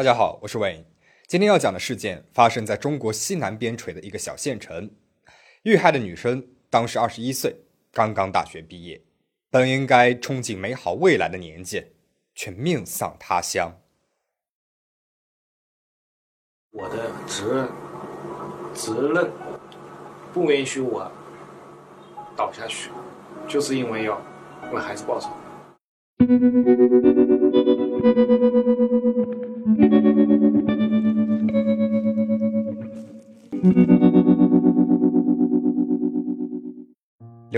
大家好，我是 Wayne。今天要讲的事件发生在中国西南边陲的一个小县城。遇害的女生当时二十一岁，刚刚大学毕业，本应该憧憬美好未来的年纪，却命丧他乡。我的责任责任不允许我倒下去，就是因为要为孩子报仇。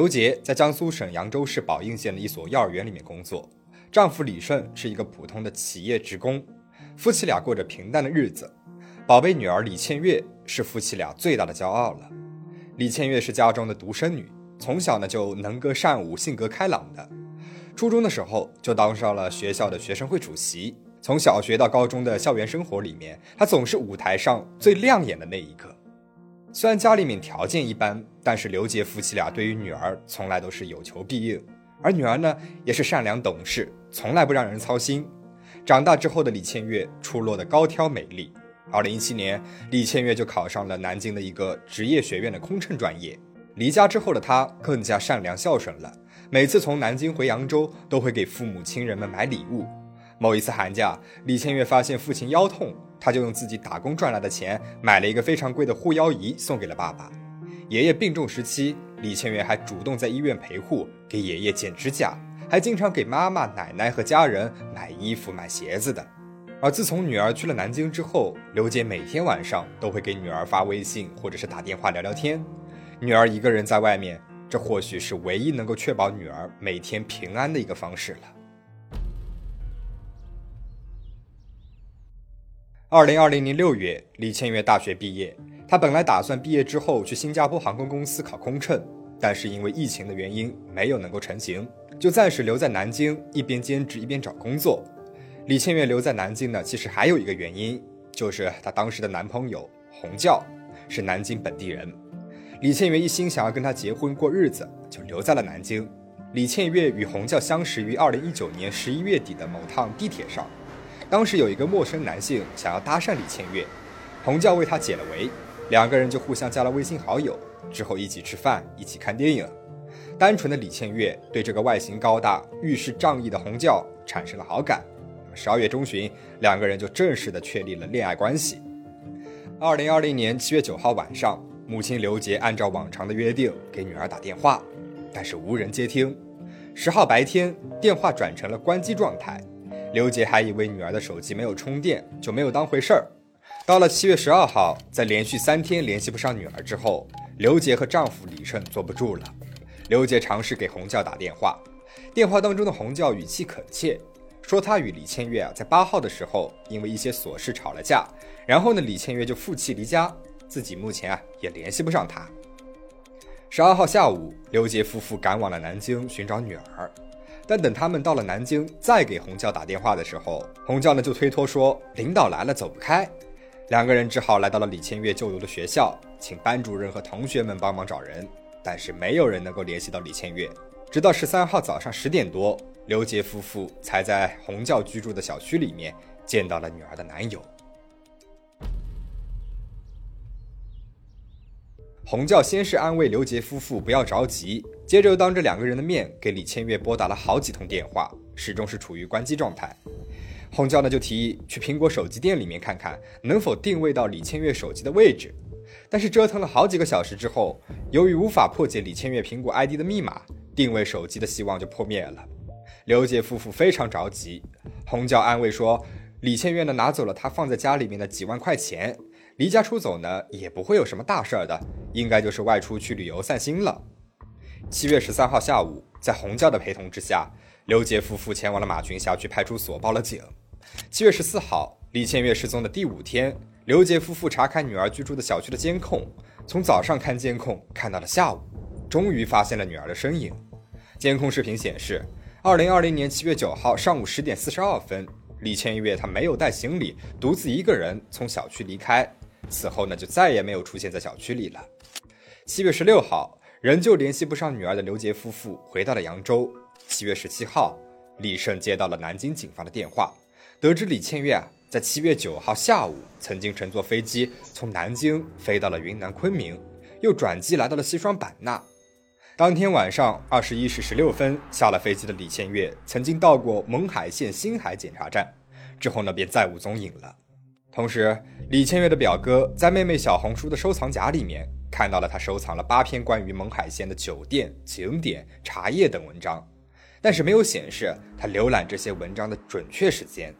刘杰在江苏省扬州市宝应县的一所幼儿园里面工作，丈夫李顺是一个普通的企业职工，夫妻俩过着平淡的日子。宝贝女儿李倩月是夫妻俩最大的骄傲了。李倩月是家中的独生女，从小呢就能歌善舞，性格开朗的。初中的时候就当上了学校的学生会主席。从小学到高中的校园生活里面，她总是舞台上最亮眼的那一个。虽然家里面条件一般，但是刘杰夫妻俩对于女儿从来都是有求必应，而女儿呢也是善良懂事，从来不让人操心。长大之后的李倩月出落的高挑美丽。二零一七年，李倩月就考上了南京的一个职业学院的空乘专业。离家之后的她更加善良孝顺了，每次从南京回扬州都会给父母亲人们买礼物。某一次寒假，李倩月发现父亲腰痛。他就用自己打工赚来的钱买了一个非常贵的护腰仪送给了爸爸。爷爷病重时期，李千源还主动在医院陪护，给爷爷剪指甲，还经常给妈妈、奶奶和家人买衣服、买鞋子的。而自从女儿去了南京之后，刘姐每天晚上都会给女儿发微信或者是打电话聊聊天。女儿一个人在外面，这或许是唯一能够确保女儿每天平安的一个方式了。二零二零年六月，李千月大学毕业。她本来打算毕业之后去新加坡航空公司考空乘，但是因为疫情的原因，没有能够成行，就暂时留在南京，一边兼职一边找工作。李千月留在南京呢，其实还有一个原因，就是她当时的男朋友洪教是南京本地人。李千月一心想要跟他结婚过日子，就留在了南京。李千月与洪教相识于二零一九年十一月底的某趟地铁上。当时有一个陌生男性想要搭讪李倩月，洪教为他解了围，两个人就互相加了微信好友，之后一起吃饭，一起看电影。单纯的李倩月对这个外形高大、遇事仗义的洪教产生了好感。十二月中旬，两个人就正式的确立了恋爱关系。二零二零年七月九号晚上，母亲刘杰按照往常的约定给女儿打电话，但是无人接听。十号白天，电话转成了关机状态。刘杰还以为女儿的手机没有充电，就没有当回事儿。到了七月十二号，在连续三天联系不上女儿之后，刘杰和丈夫李胜坐不住了。刘杰尝试给洪教打电话，电话当中的洪教语气恳切，说他与李千月啊在八号的时候因为一些琐事吵了架，然后呢李千月就负气离家，自己目前啊也联系不上他。十二号下午，刘杰夫妇赶往了南京寻找女儿。但等他们到了南京，再给洪教打电话的时候，洪教呢就推脱说领导来了走不开，两个人只好来到了李千月就读的学校，请班主任和同学们帮忙找人，但是没有人能够联系到李千月。直到十三号早上十点多，刘杰夫妇才在洪教居住的小区里面见到了女儿的男友。洪教先是安慰刘杰夫妇不要着急，接着又当着两个人的面给李千月拨打了好几通电话，始终是处于关机状态。洪教呢就提议去苹果手机店里面看看能否定位到李千月手机的位置，但是折腾了好几个小时之后，由于无法破解李千月苹果 ID 的密码，定位手机的希望就破灭了。刘杰夫妇非常着急，洪教安慰说，李千月呢拿走了他放在家里面的几万块钱。离家出走呢，也不会有什么大事儿的，应该就是外出去旅游散心了。七月十三号下午，在洪教的陪同之下，刘杰夫妇前往了马群辖区派出所报了警。七月十四号，李千月失踪的第五天，刘杰夫妇查看女儿居住的小区的监控，从早上看监控看到了下午，终于发现了女儿的身影。监控视频显示，二零二零年七月九号上午十点四十二分，李千月她没有带行李，独自一个人从小区离开。此后呢，就再也没有出现在小区里了。七月十六号，仍旧联系不上女儿的刘杰夫妇回到了扬州。七月十七号，李胜接到了南京警方的电话，得知李倩月啊在七月九号下午，曾经乘坐飞机从南京飞到了云南昆明，又转机来到了西双版纳。当天晚上二十一时十六分下了飞机的李倩月，曾经到过勐海县新海检查站，之后呢便再无踪影了。同时，李千月的表哥在妹妹小红书的收藏夹里面看到了她收藏了八篇关于勐海县的酒店、景点、茶叶等文章，但是没有显示她浏览这些文章的准确时间。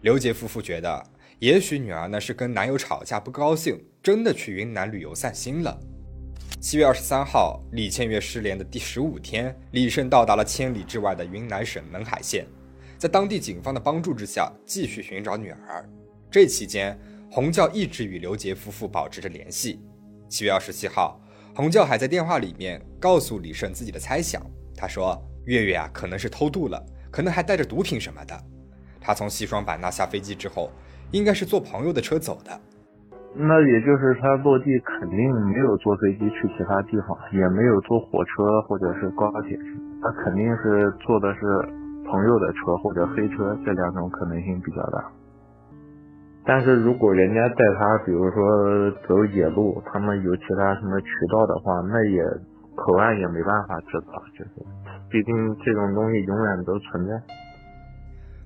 刘杰夫妇觉得，也许女儿呢是跟男友吵架不高兴，真的去云南旅游散心了。七月二十三号，李千月失联的第十五天，李胜到达了千里之外的云南省勐海县，在当地警方的帮助之下，继续寻找女儿。这期间，洪教一直与刘杰夫妇保持着联系。七月二十七号，洪教还在电话里面告诉李胜自己的猜想，他说：“月月啊，可能是偷渡了，可能还带着毒品什么的。他从西双版纳下飞机之后，应该是坐朋友的车走的。”那也就是他落地肯定没有坐飞机去其他地方，也没有坐火车或者是高铁，他肯定是坐的是朋友的车或者黑车，这两种可能性比较大。但是如果人家带他，比如说走野路，他们有其他什么渠道的话，那也口岸也没办法知道，就是，毕竟这种东西永远都存在。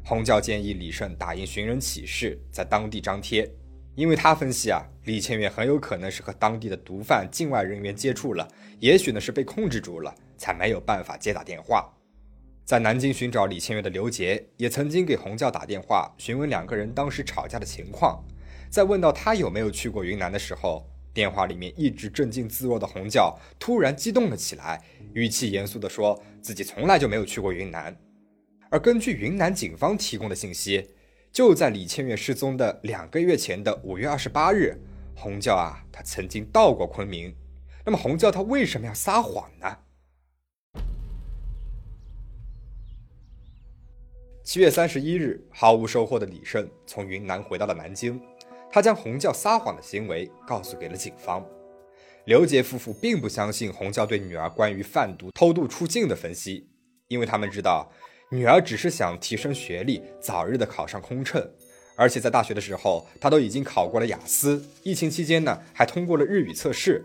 洪教建议李胜打印寻人启事，在当地张贴。因为他分析啊，李千月很有可能是和当地的毒贩、境外人员接触了，也许呢是被控制住了，才没有办法接打电话。在南京寻找李千月的刘杰也曾经给洪教打电话询问两个人当时吵架的情况。在问到他有没有去过云南的时候，电话里面一直镇静自若的洪教突然激动了起来，语气严肃地说自己从来就没有去过云南。而根据云南警方提供的信息。就在李千月失踪的两个月前的五月二十八日，洪教啊，他曾经到过昆明。那么洪教他为什么要撒谎呢？七月三十一日，毫无收获的李胜从云南回到了南京，他将洪教撒谎的行为告诉给了警方。刘杰夫妇并不相信洪教对女儿关于贩毒、偷渡出境的分析，因为他们知道。女儿只是想提升学历，早日的考上空乘，而且在大学的时候，她都已经考过了雅思。疫情期间呢，还通过了日语测试。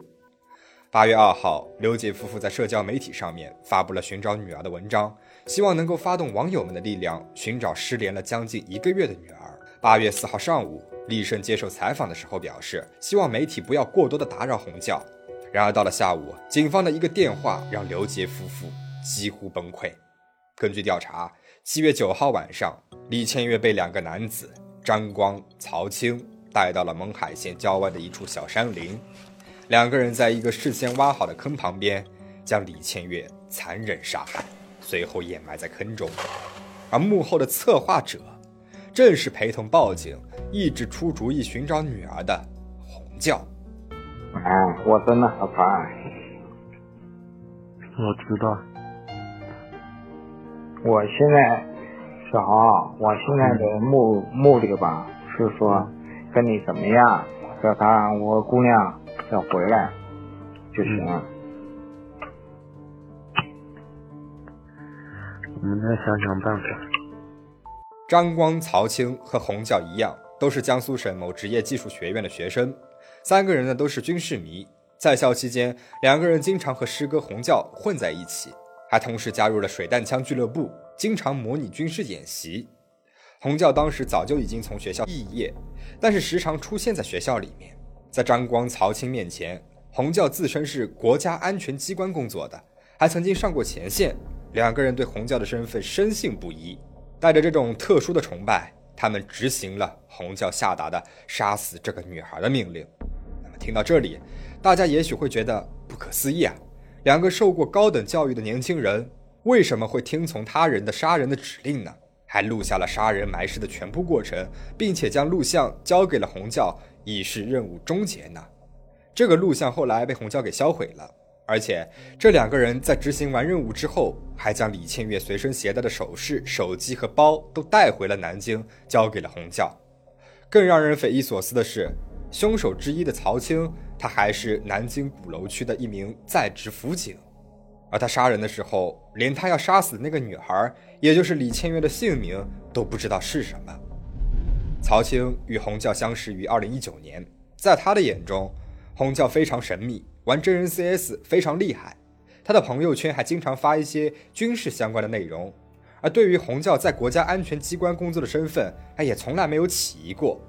八月二号，刘杰夫妇在社交媒体上面发布了寻找女儿的文章，希望能够发动网友们的力量，寻找失联了将近一个月的女儿。八月四号上午，李胜接受采访的时候表示，希望媒体不要过多的打扰洪教。然而到了下午，警方的一个电话让刘杰夫妇几乎崩溃。根据调查，七月九号晚上，李千月被两个男子张光、曹青带到了勐海县郊外的一处小山林。两个人在一个事先挖好的坑旁边，将李千月残忍杀害，随后掩埋在坑中。而幕后的策划者，正是陪同报警、一直出主意寻找女儿的洪教。哎，我真的好烦。我知道。我现在，小豪，我现在的目目的吧，是说跟你怎么样，叫他我姑娘要回来就行了。我们再想想办法。张光、曹青和洪教一样，都是江苏省某职业技术学院的学生。三个人呢都是军事迷，在校期间，两个人经常和师哥洪教混在一起。还同时加入了水弹枪俱乐部，经常模拟军事演习。洪教当时早就已经从学校毕业，但是时常出现在学校里面。在张光、曹青面前，洪教自称是国家安全机关工作的，还曾经上过前线。两个人对洪教的身份深信不疑，带着这种特殊的崇拜，他们执行了洪教下达的杀死这个女孩的命令。那么听到这里，大家也许会觉得不可思议啊。两个受过高等教育的年轻人为什么会听从他人的杀人的指令呢？还录下了杀人埋尸的全部过程，并且将录像交给了洪教，以示任务终结呢？这个录像后来被洪教给销毁了，而且这两个人在执行完任务之后，还将李千月随身携带的首饰、手机和包都带回了南京，交给了洪教。更让人匪夷所思的是，凶手之一的曹青。他还是南京鼓楼区的一名在职辅警，而他杀人的时候，连他要杀死的那个女孩，也就是李千月的姓名都不知道是什么。曹青与洪教相识于二零一九年，在他的眼中，洪教非常神秘，玩真人 CS 非常厉害。他的朋友圈还经常发一些军事相关的内容，而对于洪教在国家安全机关工作的身份，他，也从来没有起疑过。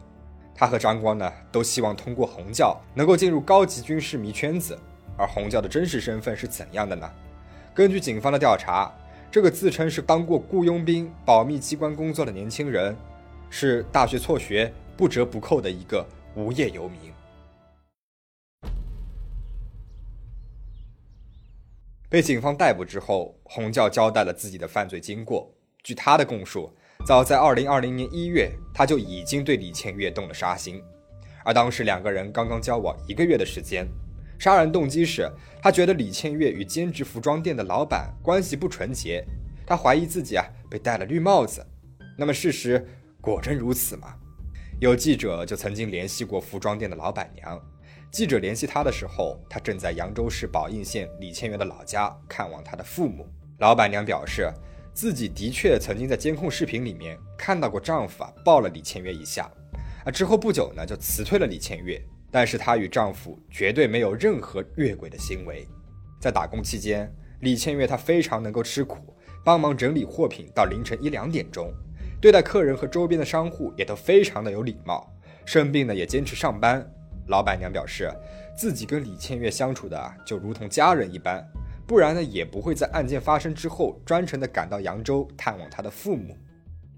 他和张光呢，都希望通过洪教能够进入高级军事迷圈子。而洪教的真实身份是怎样的呢？根据警方的调查，这个自称是当过雇佣兵、保密机关工作的年轻人。是大学辍学、不折不扣的一个无业游民。被警方逮捕之后，洪教交代了自己的犯罪经过。据他的供述，早在2020年1月，他就已经对李倩月动了杀心。而当时两个人刚刚交往一个月的时间，杀人动机是他觉得李倩月与兼职服装店的老板关系不纯洁，他怀疑自己啊被戴了绿帽子。那么事实？果真如此吗？有记者就曾经联系过服装店的老板娘。记者联系她的时候，她正在扬州市宝应县李千元的老家看望她的父母。老板娘表示，自己的确曾经在监控视频里面看到过丈夫啊抱了李千月一下，啊之后不久呢就辞退了李千月。但是她与丈夫绝对没有任何越轨的行为。在打工期间，李千月她非常能够吃苦，帮忙整理货品到凌晨一两点钟。对待客人和周边的商户也都非常的有礼貌，生病呢也坚持上班。老板娘表示，自己跟李千月相处的就如同家人一般，不然呢也不会在案件发生之后专程的赶到扬州探望她的父母。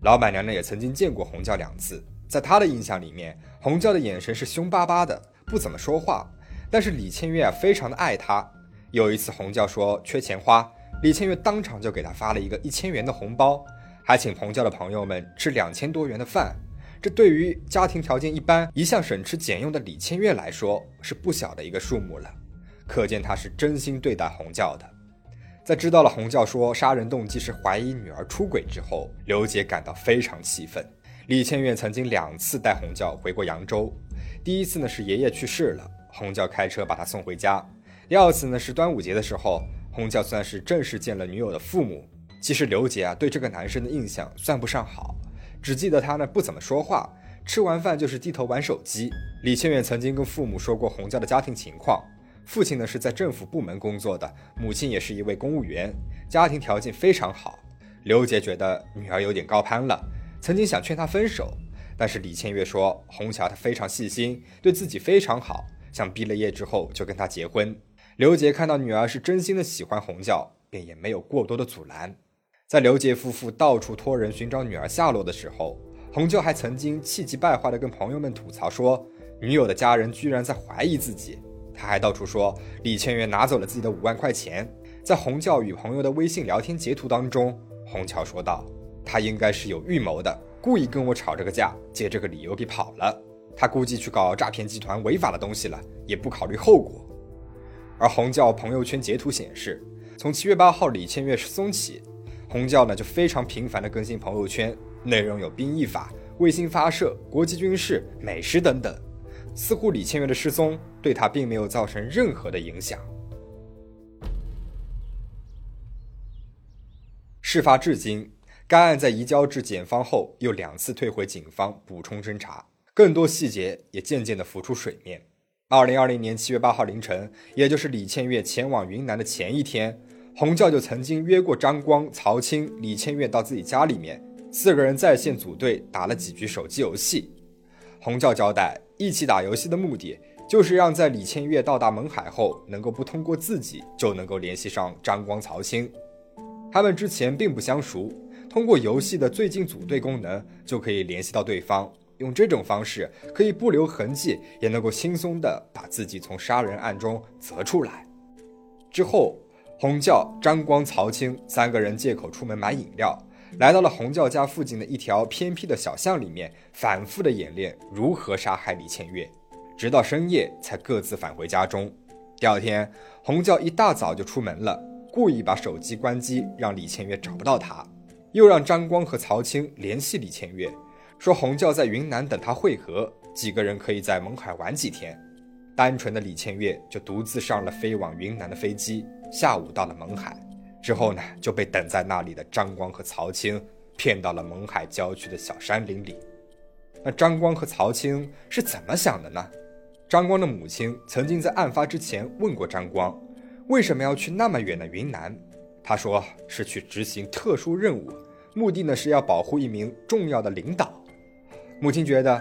老板娘呢也曾经见过洪教两次，在她的印象里面，洪教的眼神是凶巴巴的，不怎么说话。但是李千月啊非常的爱他。有一次洪教说缺钱花，李千月当场就给他发了一个一千元的红包。还请洪教的朋友们吃两千多元的饭，这对于家庭条件一般、一向省吃俭用的李千月来说是不小的一个数目了。可见他是真心对待洪教的。在知道了洪教说杀人动机是怀疑女儿出轨之后，刘杰感到非常气愤。李千月曾经两次带洪教回过扬州，第一次呢是爷爷去世了，洪教开车把他送回家；第二次呢是端午节的时候，洪教算是正式见了女友的父母。其实刘杰啊，对这个男生的印象算不上好，只记得他呢不怎么说话，吃完饭就是低头玩手机。李千远曾经跟父母说过洪家的家庭情况，父亲呢是在政府部门工作的，母亲也是一位公务员，家庭条件非常好。刘杰觉得女儿有点高攀了，曾经想劝她分手，但是李千月说洪霞她非常细心，对自己非常好，想毕了业之后就跟他结婚。刘杰看到女儿是真心的喜欢洪教，便也没有过多的阻拦。在刘杰夫妇到处托人寻找女儿下落的时候，洪教还曾经气急败坏地跟朋友们吐槽说，女友的家人居然在怀疑自己。他还到处说李千元拿走了自己的五万块钱。在洪教与朋友的微信聊天截图当中，洪桥说道：“他应该是有预谋的，故意跟我吵这个架，借这个理由给跑了。他估计去搞诈骗集团违法的东西了，也不考虑后果。”而洪教朋友圈截图显示，从七月八号李千月失踪起。洪教呢就非常频繁的更新朋友圈，内容有兵役法、卫星发射、国际军事、美食等等，似乎李千月的失踪对他并没有造成任何的影响。事发至今，该案在移交至检方后又两次退回警方补充侦查，更多细节也渐渐的浮出水面。二零二零年七月八号凌晨，也就是李千月前往云南的前一天。洪教就曾经约过张光、曹青、李千月到自己家里面，四个人在线组队打了几局手机游戏。洪教交代，一起打游戏的目的就是让在李千月到达勐海后，能够不通过自己就能够联系上张光、曹青。他们之前并不相熟，通过游戏的最近组队功能就可以联系到对方。用这种方式可以不留痕迹，也能够轻松的把自己从杀人案中择出来。之后。洪教、张光、曹青三个人借口出门买饮料，来到了洪教家附近的一条偏僻的小巷里面，反复的演练如何杀害李千月，直到深夜才各自返回家中。第二天，洪教一大早就出门了，故意把手机关机，让李千月找不到他，又让张光和曹青联系李千月，说洪教在云南等他会合，几个人可以在勐海玩几天。单纯的李千月就独自上了飞往云南的飞机。下午到了勐海，之后呢就被等在那里的张光和曹青骗到了勐海郊区的小山林里。那张光和曹青是怎么想的呢？张光的母亲曾经在案发之前问过张光，为什么要去那么远的云南？他说是去执行特殊任务，目的呢是要保护一名重要的领导。母亲觉得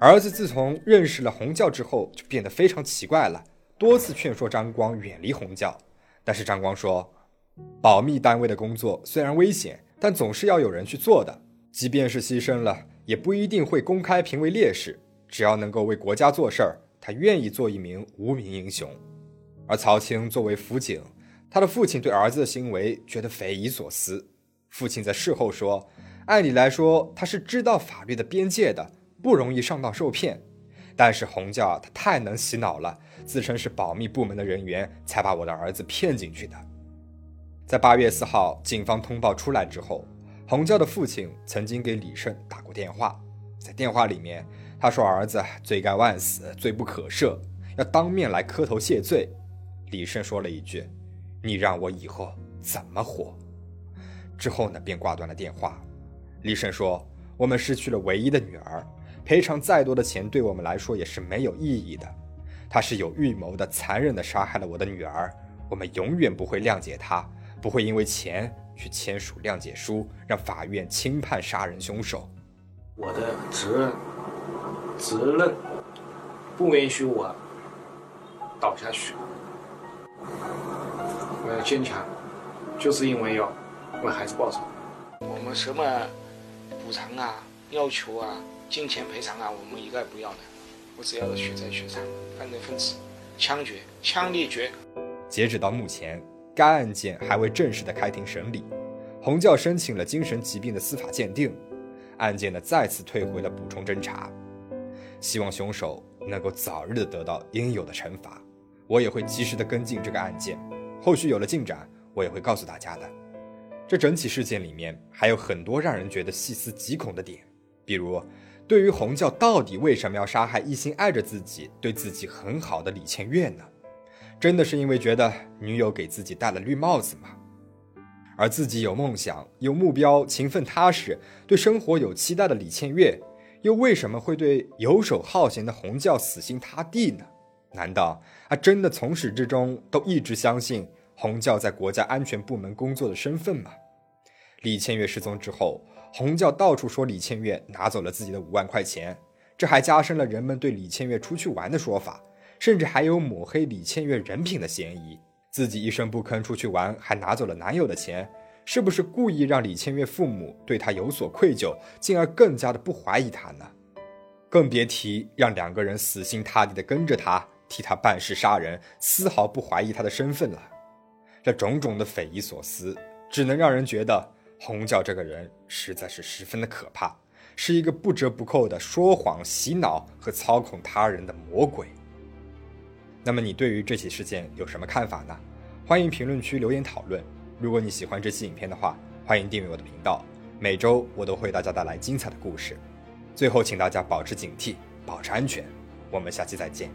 儿子自从认识了红教之后，就变得非常奇怪了，多次劝说张光远离红教，但是张光说，保密单位的工作虽然危险，但总是要有人去做的，即便是牺牲了。也不一定会公开评为烈士，只要能够为国家做事儿，他愿意做一名无名英雄。而曹青作为辅警，他的父亲对儿子的行为觉得匪夷所思。父亲在事后说：“按理来说，他是知道法律的边界的，不容易上当受骗。但是洪教他太能洗脑了，自称是保密部门的人员，才把我的儿子骗进去的。”在八月四号，警方通报出来之后。洪教的父亲曾经给李胜打过电话，在电话里面，他说儿子罪该万死，罪不可赦，要当面来磕头谢罪。李胜说了一句：“你让我以后怎么活？”之后呢，便挂断了电话。李胜说：“我们失去了唯一的女儿，赔偿再多的钱对我们来说也是没有意义的。他是有预谋的、残忍的杀害了我的女儿，我们永远不会谅解他，不会因为钱。”去签署谅解书，让法院轻判杀人凶手。我的责任责任不允许我倒下去。我要坚强，就是因为要为孩子报仇。我们什么补偿啊、要求啊、金钱赔偿啊，我们一概不要的。我只要的血债血偿，犯罪分子枪决，枪毙决。截止到目前。该案件还未正式的开庭审理，洪教申请了精神疾病的司法鉴定，案件呢再次退回了补充侦查，希望凶手能够早日的得到应有的惩罚。我也会及时的跟进这个案件，后续有了进展，我也会告诉大家的。这整起事件里面还有很多让人觉得细思极恐的点，比如，对于洪教到底为什么要杀害一心爱着自己、对自己很好的李倩月呢？真的是因为觉得女友给自己戴了绿帽子吗？而自己有梦想、有目标、勤奋踏实、对生活有期待的李倩月，又为什么会对游手好闲的洪教死心塌地呢？难道他真的从始至终都一直相信洪教在国家安全部门工作的身份吗？李倩月失踪之后，洪教到处说李倩月拿走了自己的五万块钱，这还加深了人们对李倩月出去玩的说法。甚至还有抹黑李倩月人品的嫌疑，自己一声不吭出去玩，还拿走了男友的钱，是不是故意让李倩月父母对她有所愧疚，进而更加的不怀疑她呢？更别提让两个人死心塌地的跟着她，替她办事杀人，丝毫不怀疑她的身份了。这种种的匪夷所思，只能让人觉得红教这个人实在是十分的可怕，是一个不折不扣的说谎、洗脑和操控他人的魔鬼。那么你对于这起事件有什么看法呢？欢迎评论区留言讨论。如果你喜欢这期影片的话，欢迎订阅我的频道。每周我都会为大家带来精彩的故事。最后，请大家保持警惕，保持安全。我们下期再见。